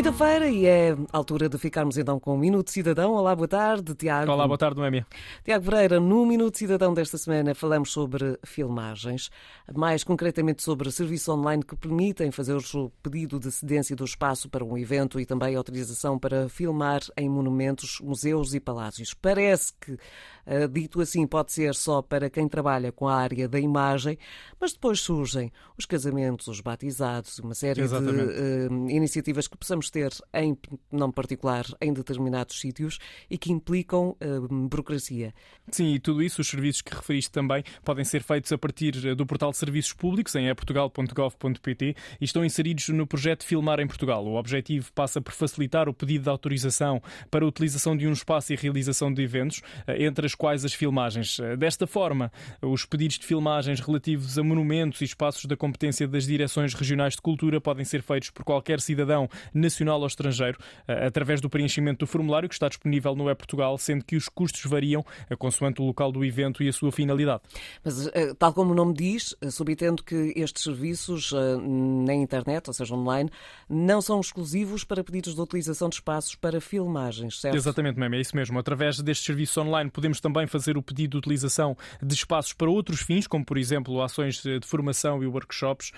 Quinta-feira e é altura de ficarmos então com o Minuto Cidadão. Olá, boa tarde, Tiago. Olá, boa tarde, Noémia. Tiago Pereira, no Minuto Cidadão desta semana falamos sobre filmagens, mais concretamente sobre serviços online que permitem fazer o pedido de cedência do espaço para um evento e também autorização para filmar em monumentos, museus e palácios. Parece que, eh, dito assim, pode ser só para quem trabalha com a área da imagem, mas depois surgem os casamentos, os batizados, uma série Exatamente. de uh, iniciativas que possamos ter em não particular em determinados sítios e que implicam uh, burocracia. Sim, e tudo isso, os serviços que referiste também, podem ser feitos a partir eh, do portal de Serviços Públicos em eportugal.gov.pt e estão inseridos no projeto Filmar em Portugal. O objetivo passa por facilitar o pedido de autorização para a utilização de um espaço e realização de eventos, entre as quais as filmagens. Desta forma, os pedidos de filmagens relativos a monumentos e espaços da competência das direções regionais de cultura podem ser feitos por qualquer cidadão nacional ou estrangeiro eh, através do preenchimento do formulário que está disponível no E-Portugal, sendo que os custos variam eh, consoante o local do evento e a sua finalidade. Mas, eh, tal como o nome diz, subentendo que estes serviços na internet, ou seja, online, não são exclusivos para pedidos de utilização de espaços para filmagens, certo? Exatamente, mesmo, é isso mesmo. Através destes serviços online podemos também fazer o pedido de utilização de espaços para outros fins, como por exemplo ações de formação e workshops,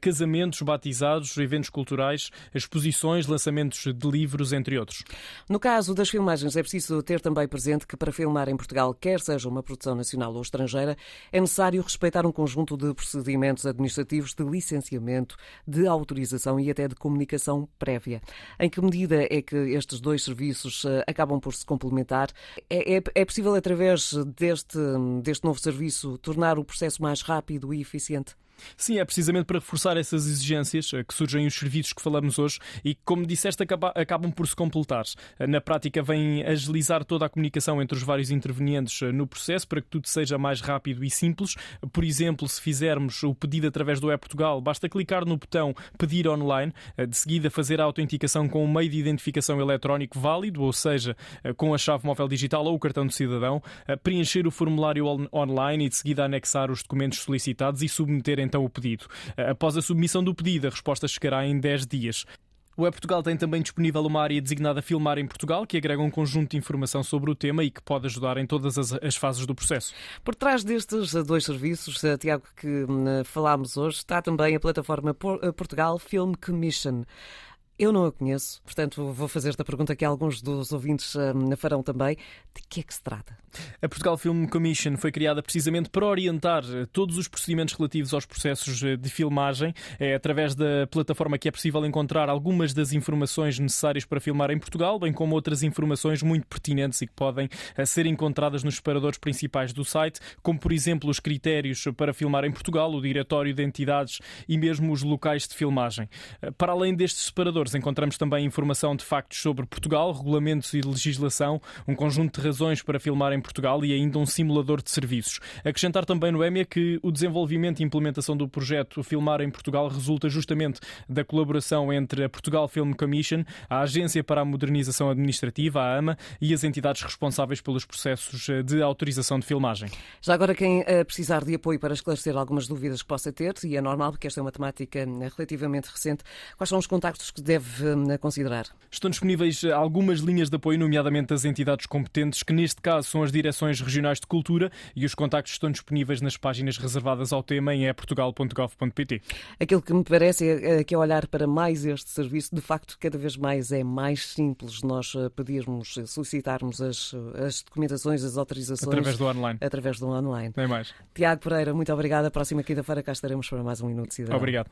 casamentos, batizados, eventos culturais, exposições, lançamentos de livros, entre outros. No caso das filmagens, é preciso ter também presente que para filmar em Portugal, quer seja uma produção nacional ou estrangeira, é necessário respeitar um conjunto de procedimentos administrativos de licenciamento, de autorização e até de comunicação prévia. Em que medida é que estes dois serviços eh, acabam por se complementar? É, é, é possível, através deste, deste novo serviço, tornar o processo mais rápido e eficiente? Sim, é precisamente para reforçar essas exigências eh, que surgem os serviços que falamos hoje e que, como disseste, acabam por se completar. Eh, na prática, vem agilizar toda a comunicação entre os vários intervenientes eh, no processo para que tudo seja mais rápido e simples. Por exemplo, se fizermos o pedido através do E-Portugal, basta clicar no botão Pedir Online, de seguida fazer a autenticação com um meio de identificação eletrónico válido, ou seja, com a chave móvel digital ou o cartão de cidadão, preencher o formulário online e de seguida anexar os documentos solicitados e submeter então o pedido. Após a submissão do pedido, a resposta chegará em 10 dias. O E-Portugal tem também disponível uma área designada Filmar em Portugal, que agrega um conjunto de informação sobre o tema e que pode ajudar em todas as, as fases do processo. Por trás destes dois serviços, eh, Tiago, que hum, falámos hoje, está também a plataforma eh, Portugal Film Commission. Eu não a conheço, portanto vou fazer esta pergunta que alguns dos ouvintes um, farão também. De que é que se trata? A Portugal Film Commission foi criada precisamente para orientar eh, todos os procedimentos relativos aos processos eh, de filmagem. É através da plataforma que é possível encontrar algumas das informações necessárias para filmar em Portugal, bem como outras informações muito pertinentes e que podem eh, ser encontradas nos separadores principais do site, como por exemplo os critérios para filmar em Portugal, o diretório de entidades e mesmo os locais de filmagem. Para além destes separadores, encontramos também informação de factos sobre Portugal, regulamentos e legislação, um conjunto de razões para filmar em Portugal e ainda um simulador de serviços. Acrescentar também no EMEA que o desenvolvimento e implementação do projeto Filmar em Portugal resulta justamente da colaboração entre a Portugal Film Commission, a Agência para a Modernização Administrativa, a AMA, e as entidades responsáveis pelos processos de autorização de filmagem. Já agora, quem eh, precisar de apoio para esclarecer algumas dúvidas que possa ter, e é normal porque esta é uma temática eh, relativamente recente, quais são os contactos que deve deve hum, considerar? Estão disponíveis algumas linhas de apoio, nomeadamente das entidades competentes, que neste caso são as Direções Regionais de Cultura, e os contactos estão disponíveis nas páginas reservadas ao tema em eportugal.gov.pt. Aquilo que me parece é, é que ao olhar para mais este serviço, de facto, cada vez mais é mais simples nós eh, pedirmos, eh, solicitarmos as, as documentações, as autorizações. Através do online. Através do online. Nem mais. Tiago Pereira, muito obrigada. A próxima quinta-feira cá estaremos para mais um Minuto Cidadão. Obrigado.